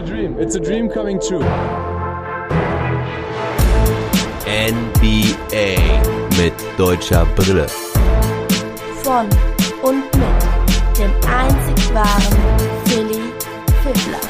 a dream. It's a dream coming true. NBA mit deutscher Brille. Von und mit dem einzig wahren Philly Fiddler.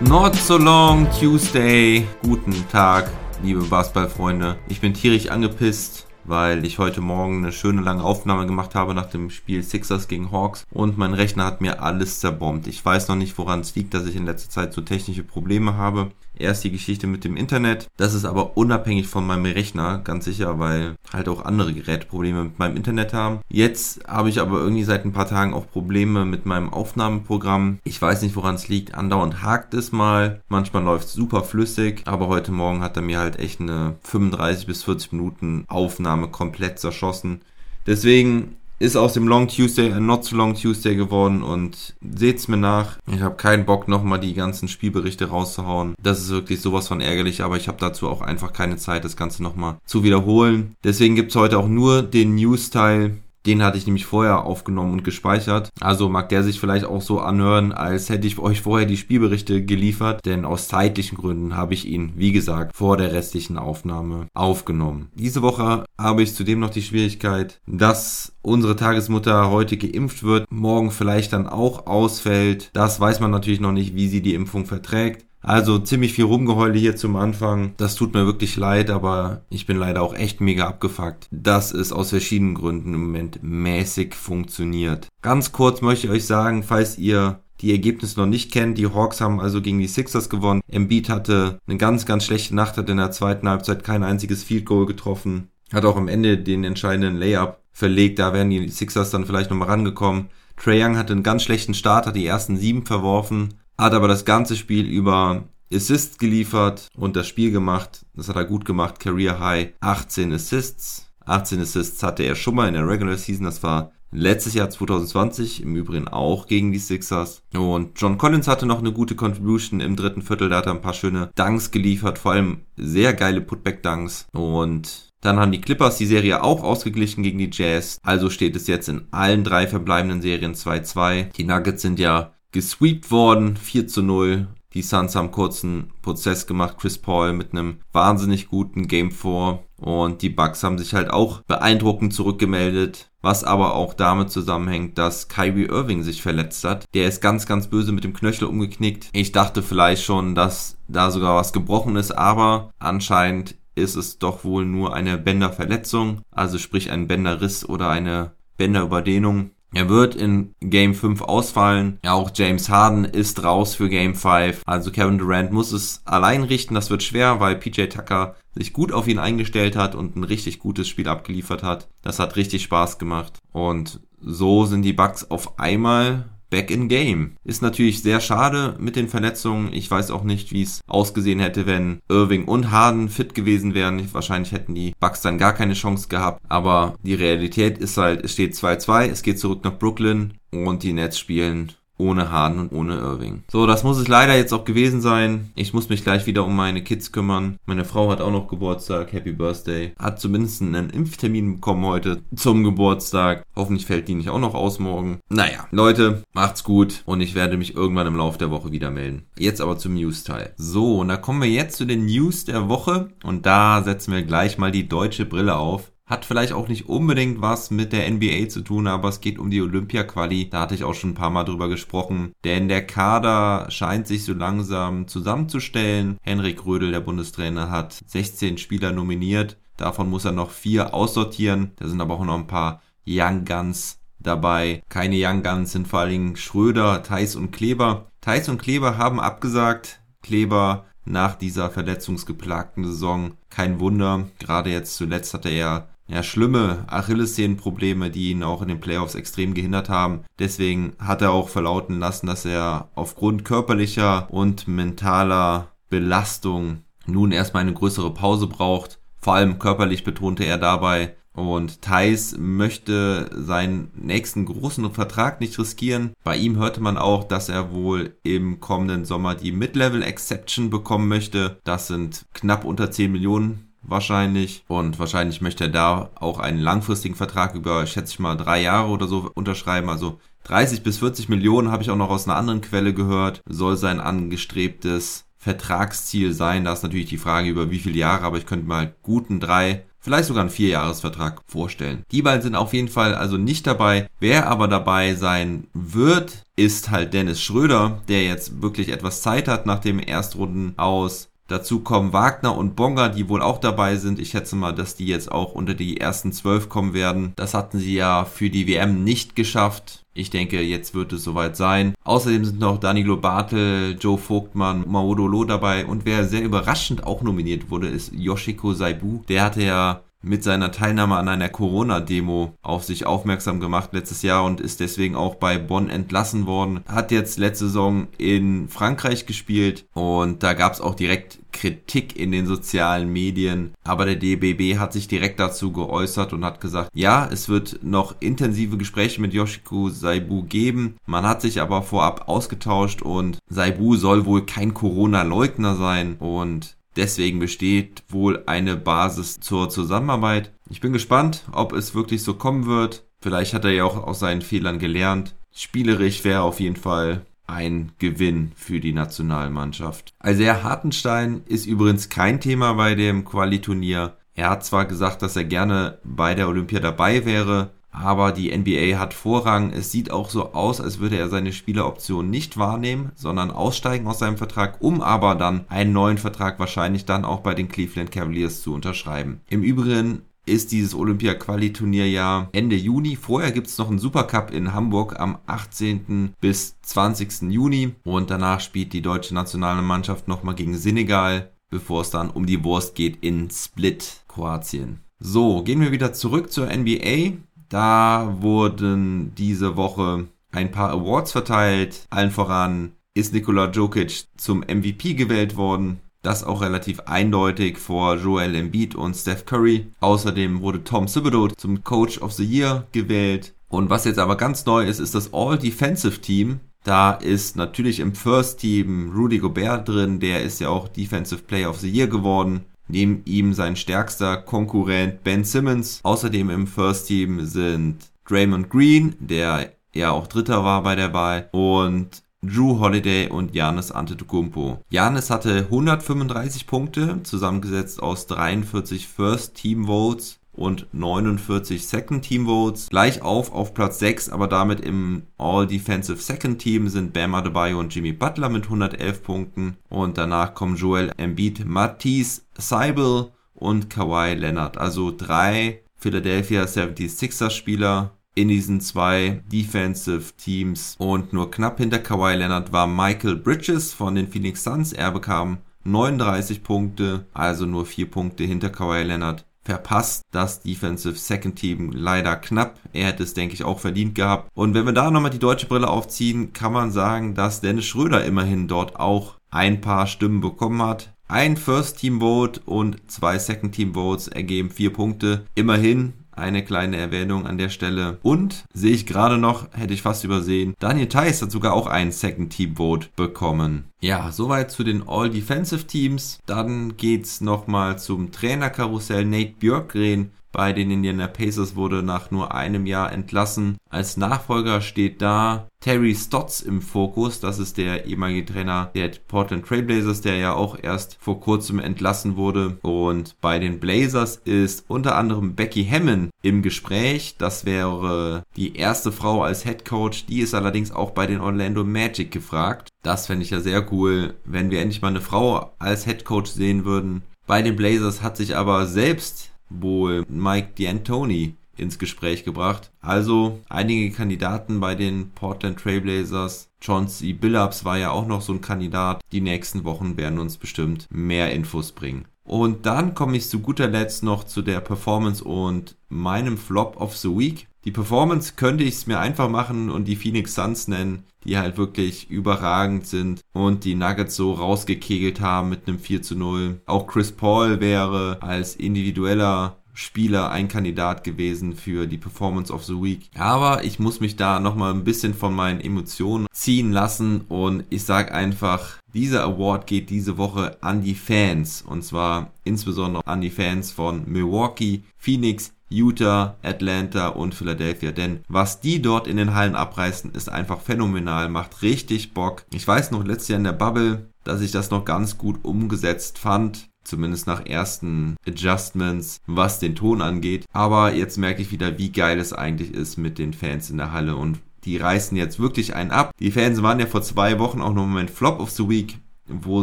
Not so long Tuesday. Guten Tag, liebe Basketballfreunde. Ich bin tierisch angepisst weil ich heute Morgen eine schöne lange Aufnahme gemacht habe nach dem Spiel Sixers gegen Hawks und mein Rechner hat mir alles zerbombt. Ich weiß noch nicht, woran es liegt, dass ich in letzter Zeit so technische Probleme habe. Erst die Geschichte mit dem Internet. Das ist aber unabhängig von meinem Rechner, ganz sicher, weil halt auch andere Geräte Probleme mit meinem Internet haben. Jetzt habe ich aber irgendwie seit ein paar Tagen auch Probleme mit meinem Aufnahmeprogramm. Ich weiß nicht, woran es liegt. Andauernd hakt es mal. Manchmal läuft es super flüssig. Aber heute Morgen hat er mir halt echt eine 35 bis 40 Minuten Aufnahme komplett zerschossen. Deswegen ist aus dem Long Tuesday ein Not so Long Tuesday geworden und seht's mir nach. Ich habe keinen Bock nochmal die ganzen Spielberichte rauszuhauen. Das ist wirklich sowas von ärgerlich, aber ich habe dazu auch einfach keine Zeit, das Ganze nochmal zu wiederholen. Deswegen gibt's heute auch nur den News-Teil. Den hatte ich nämlich vorher aufgenommen und gespeichert. Also mag der sich vielleicht auch so anhören, als hätte ich euch vorher die Spielberichte geliefert, denn aus zeitlichen Gründen habe ich ihn, wie gesagt, vor der restlichen Aufnahme aufgenommen. Diese Woche habe ich zudem noch die Schwierigkeit, dass unsere Tagesmutter heute geimpft wird, morgen vielleicht dann auch ausfällt. Das weiß man natürlich noch nicht, wie sie die Impfung verträgt. Also ziemlich viel Rumgeheule hier zum Anfang. Das tut mir wirklich leid, aber ich bin leider auch echt mega abgefuckt, dass es aus verschiedenen Gründen im Moment mäßig funktioniert. Ganz kurz möchte ich euch sagen, falls ihr die Ergebnisse noch nicht kennt. Die Hawks haben also gegen die Sixers gewonnen. Embiid hatte eine ganz, ganz schlechte Nacht, hat in der zweiten Halbzeit kein einziges Field Goal getroffen. Hat auch am Ende den entscheidenden Layup verlegt. Da wären die Sixers dann vielleicht nochmal rangekommen. Trey Young hatte einen ganz schlechten Start, hat die ersten sieben verworfen hat aber das ganze Spiel über Assists geliefert und das Spiel gemacht. Das hat er gut gemacht. Career High 18 Assists. 18 Assists hatte er schon mal in der Regular Season. Das war letztes Jahr 2020. Im Übrigen auch gegen die Sixers. Und John Collins hatte noch eine gute Contribution im dritten Viertel. Da hat er ein paar schöne Dunks geliefert. Vor allem sehr geile Putback-Dunks. Und dann haben die Clippers die Serie auch ausgeglichen gegen die Jazz. Also steht es jetzt in allen drei verbleibenden Serien 2-2. Die Nuggets sind ja gesweept worden, 4 zu 0. Die Suns haben kurzen Prozess gemacht, Chris Paul mit einem wahnsinnig guten Game 4 und die Bucks haben sich halt auch beeindruckend zurückgemeldet, was aber auch damit zusammenhängt, dass Kyrie Irving sich verletzt hat. Der ist ganz, ganz böse mit dem Knöchel umgeknickt. Ich dachte vielleicht schon, dass da sogar was gebrochen ist, aber anscheinend ist es doch wohl nur eine Bänderverletzung, also sprich ein Bänderriss oder eine Bänderüberdehnung. Er wird in Game 5 ausfallen. Ja, auch James Harden ist raus für Game 5. Also Kevin Durant muss es allein richten. Das wird schwer, weil PJ Tucker sich gut auf ihn eingestellt hat und ein richtig gutes Spiel abgeliefert hat. Das hat richtig Spaß gemacht. Und so sind die Bucks auf einmal back in game. Ist natürlich sehr schade mit den Verletzungen. Ich weiß auch nicht, wie es ausgesehen hätte, wenn Irving und Harden fit gewesen wären. Wahrscheinlich hätten die Bucks dann gar keine Chance gehabt. Aber die Realität ist halt, es steht 2-2, es geht zurück nach Brooklyn und die Nets spielen ohne Harden und ohne Irving. So, das muss es leider jetzt auch gewesen sein. Ich muss mich gleich wieder um meine Kids kümmern. Meine Frau hat auch noch Geburtstag. Happy Birthday. Hat zumindest einen Impftermin bekommen heute zum Geburtstag. Hoffentlich fällt die nicht auch noch aus morgen. Naja, Leute, macht's gut und ich werde mich irgendwann im Laufe der Woche wieder melden. Jetzt aber zum News-Teil. So, und da kommen wir jetzt zu den News der Woche und da setzen wir gleich mal die deutsche Brille auf. Hat vielleicht auch nicht unbedingt was mit der NBA zu tun, aber es geht um die Olympia-Quali. Da hatte ich auch schon ein paar Mal drüber gesprochen. Denn der Kader scheint sich so langsam zusammenzustellen. Henrik Rödel, der Bundestrainer, hat 16 Spieler nominiert. Davon muss er noch vier aussortieren. Da sind aber auch noch ein paar Young Guns dabei. Keine Young Guns sind vor allen Dingen Schröder, Theis und Kleber. Theis und Kleber haben abgesagt. Kleber nach dieser verletzungsgeplagten Saison. Kein Wunder. Gerade jetzt zuletzt hatte er ja, schlimme Achillessehnenprobleme, die ihn auch in den Playoffs extrem gehindert haben. Deswegen hat er auch verlauten lassen, dass er aufgrund körperlicher und mentaler Belastung nun erstmal eine größere Pause braucht. Vor allem körperlich betonte er dabei. Und Thais möchte seinen nächsten großen Vertrag nicht riskieren. Bei ihm hörte man auch, dass er wohl im kommenden Sommer die Mid-Level Exception bekommen möchte. Das sind knapp unter 10 Millionen wahrscheinlich. Und wahrscheinlich möchte er da auch einen langfristigen Vertrag über, schätze ich mal, drei Jahre oder so unterschreiben. Also 30 bis 40 Millionen habe ich auch noch aus einer anderen Quelle gehört, soll sein angestrebtes Vertragsziel sein. Da ist natürlich die Frage über wie viele Jahre, aber ich könnte mal guten drei, vielleicht sogar einen Vierjahresvertrag vorstellen. Die beiden sind auf jeden Fall also nicht dabei. Wer aber dabei sein wird, ist halt Dennis Schröder, der jetzt wirklich etwas Zeit hat nach dem Erstrunden aus. Dazu kommen Wagner und Bonga, die wohl auch dabei sind. Ich schätze mal, dass die jetzt auch unter die ersten zwölf kommen werden. Das hatten sie ja für die WM nicht geschafft. Ich denke, jetzt wird es soweit sein. Außerdem sind noch Danilo Bartel, Joe Vogtmann, Maudolo dabei. Und wer sehr überraschend auch nominiert wurde, ist Yoshiko Saibu. Der hatte ja mit seiner Teilnahme an einer Corona-Demo auf sich aufmerksam gemacht letztes Jahr und ist deswegen auch bei Bonn entlassen worden. Hat jetzt letzte Saison in Frankreich gespielt und da gab es auch direkt Kritik in den sozialen Medien. Aber der DBB hat sich direkt dazu geäußert und hat gesagt, ja, es wird noch intensive Gespräche mit Yoshiko Saibu geben. Man hat sich aber vorab ausgetauscht und Saibu soll wohl kein Corona-Leugner sein und Deswegen besteht wohl eine Basis zur Zusammenarbeit. Ich bin gespannt, ob es wirklich so kommen wird. Vielleicht hat er ja auch aus seinen Fehlern gelernt. Spielerisch wäre auf jeden Fall ein Gewinn für die Nationalmannschaft. Also Herr Hartenstein ist übrigens kein Thema bei dem Qualiturnier. Er hat zwar gesagt, dass er gerne bei der Olympia dabei wäre, aber die NBA hat Vorrang. Es sieht auch so aus, als würde er seine Spieleroption nicht wahrnehmen, sondern aussteigen aus seinem Vertrag, um aber dann einen neuen Vertrag wahrscheinlich dann auch bei den Cleveland Cavaliers zu unterschreiben. Im Übrigen ist dieses Olympia-Quali-Turnier ja Ende Juni. Vorher gibt es noch einen Supercup in Hamburg am 18. bis 20. Juni und danach spielt die deutsche nationale Mannschaft nochmal gegen Senegal, bevor es dann um die Wurst geht in Split, Kroatien. So, gehen wir wieder zurück zur NBA. Da wurden diese Woche ein paar Awards verteilt. Allen voran ist Nikola Jokic zum MVP gewählt worden. Das auch relativ eindeutig vor Joel Embiid und Steph Curry. Außerdem wurde Tom Thibodeau zum Coach of the Year gewählt. Und was jetzt aber ganz neu ist, ist das All-Defensive Team. Da ist natürlich im First Team Rudy Gobert drin, der ist ja auch Defensive Player of the Year geworden. Neben ihm sein stärkster Konkurrent Ben Simmons. Außerdem im First Team sind Draymond Green, der ja auch Dritter war bei der Wahl, und Drew Holiday und Janis Antetokounmpo. Janis hatte 135 Punkte, zusammengesetzt aus 43 First Team Votes und 49 Second Team Votes. Gleich auf auf Platz 6, aber damit im All Defensive Second Team sind Bam Adebayo und Jimmy Butler mit 111 Punkten und danach kommen Joel Embiid, Matisse Seibel und Kawhi Leonard. Also drei Philadelphia 76ers Spieler in diesen zwei Defensive Teams und nur knapp hinter Kawhi Leonard war Michael Bridges von den Phoenix Suns. Er bekam 39 Punkte, also nur vier Punkte hinter Kawhi Leonard verpasst das Defensive Second Team leider knapp. Er hätte es, denke ich, auch verdient gehabt. Und wenn wir da nochmal die deutsche Brille aufziehen, kann man sagen, dass Dennis Schröder immerhin dort auch ein paar Stimmen bekommen hat. Ein First Team Vote und zwei Second Team Votes ergeben vier Punkte. Immerhin eine kleine Erwähnung an der Stelle. Und sehe ich gerade noch, hätte ich fast übersehen, Daniel Theiss hat sogar auch einen Second Team Vote bekommen. Ja, soweit zu den All Defensive Teams. Dann geht's nochmal zum Trainerkarussell. Nate Björkgren bei den Indiana Pacers wurde nach nur einem Jahr entlassen. Als Nachfolger steht da Terry Stotts im Fokus. Das ist der ehemalige Trainer der Portland Trailblazers, der ja auch erst vor kurzem entlassen wurde. Und bei den Blazers ist unter anderem Becky Hammond im Gespräch. Das wäre die erste Frau als Head Coach. Die ist allerdings auch bei den Orlando Magic gefragt. Das fände ich ja sehr cool, wenn wir endlich mal eine Frau als Head Coach sehen würden. Bei den Blazers hat sich aber selbst wohl Mike D'Antoni ins Gespräch gebracht. Also einige Kandidaten bei den Portland Trailblazers. Chauncey Billups war ja auch noch so ein Kandidat. Die nächsten Wochen werden uns bestimmt mehr Infos bringen. Und dann komme ich zu guter Letzt noch zu der Performance und meinem Flop of the Week. Die Performance könnte ich es mir einfach machen und die Phoenix Suns nennen, die halt wirklich überragend sind und die Nuggets so rausgekegelt haben mit einem 4 zu 0. Auch Chris Paul wäre als individueller Spieler ein Kandidat gewesen für die Performance of the Week. Aber ich muss mich da nochmal ein bisschen von meinen Emotionen ziehen lassen und ich sag einfach, dieser Award geht diese Woche an die Fans und zwar insbesondere an die Fans von Milwaukee, Phoenix, Utah, Atlanta und Philadelphia. Denn was die dort in den Hallen abreißen, ist einfach phänomenal, macht richtig Bock. Ich weiß noch letztes Jahr in der Bubble, dass ich das noch ganz gut umgesetzt fand. Zumindest nach ersten Adjustments, was den Ton angeht. Aber jetzt merke ich wieder, wie geil es eigentlich ist mit den Fans in der Halle und die reißen jetzt wirklich einen ab. Die Fans waren ja vor zwei Wochen auch noch im Moment Flop of the Week, wo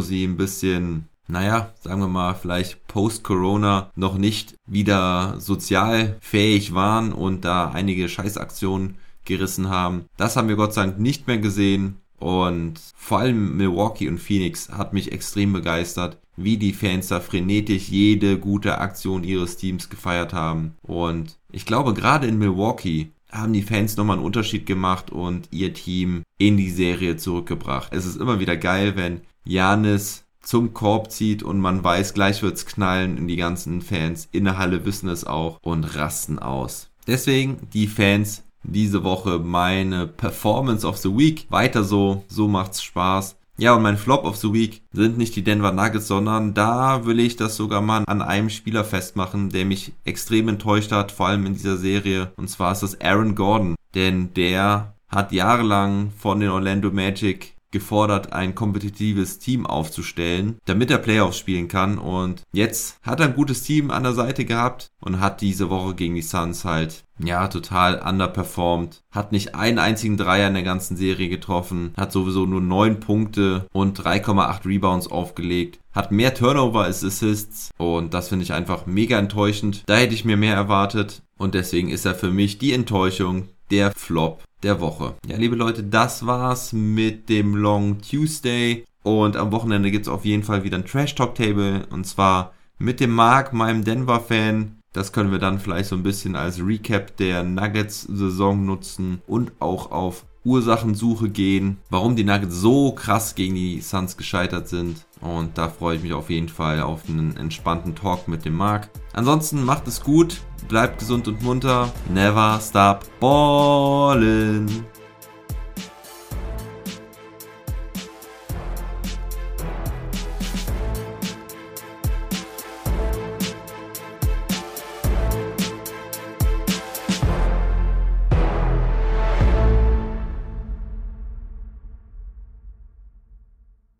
sie ein bisschen naja, sagen wir mal, vielleicht post-Corona noch nicht wieder sozial fähig waren und da einige Scheißaktionen gerissen haben. Das haben wir Gott sei Dank nicht mehr gesehen. Und vor allem Milwaukee und Phoenix hat mich extrem begeistert, wie die Fans da frenetisch jede gute Aktion ihres Teams gefeiert haben. Und ich glaube, gerade in Milwaukee haben die Fans nochmal einen Unterschied gemacht und ihr Team in die Serie zurückgebracht. Es ist immer wieder geil, wenn Janis zum Korb zieht und man weiß, gleich wird's knallen und die ganzen Fans in der Halle wissen es auch und rasten aus. Deswegen die Fans diese Woche meine Performance of the Week. Weiter so, so macht's Spaß. Ja, und mein Flop of the Week sind nicht die Denver Nuggets, sondern da will ich das sogar mal an einem Spieler festmachen, der mich extrem enttäuscht hat, vor allem in dieser Serie. Und zwar ist das Aaron Gordon. Denn der hat jahrelang von den Orlando Magic gefordert, ein kompetitives Team aufzustellen, damit er Playoffs spielen kann. Und jetzt hat er ein gutes Team an der Seite gehabt und hat diese Woche gegen die Suns halt, ja, total underperformed. Hat nicht einen einzigen Dreier in der ganzen Serie getroffen, hat sowieso nur neun Punkte und 3,8 Rebounds aufgelegt. Hat mehr Turnover als Assists und das finde ich einfach mega enttäuschend. Da hätte ich mir mehr erwartet und deswegen ist er für mich die Enttäuschung der Flop der Woche. Ja, liebe Leute, das war's mit dem Long Tuesday. Und am Wochenende gibt's auf jeden Fall wieder ein Trash Talk Table. Und zwar mit dem Mark, meinem Denver-Fan. Das können wir dann vielleicht so ein bisschen als Recap der Nuggets-Saison nutzen und auch auf Ursachensuche gehen, warum die Nuggets so krass gegen die Suns gescheitert sind. Und da freue ich mich auf jeden Fall auf einen entspannten Talk mit dem Marc. Ansonsten macht es gut, bleibt gesund und munter. Never stop ballin'.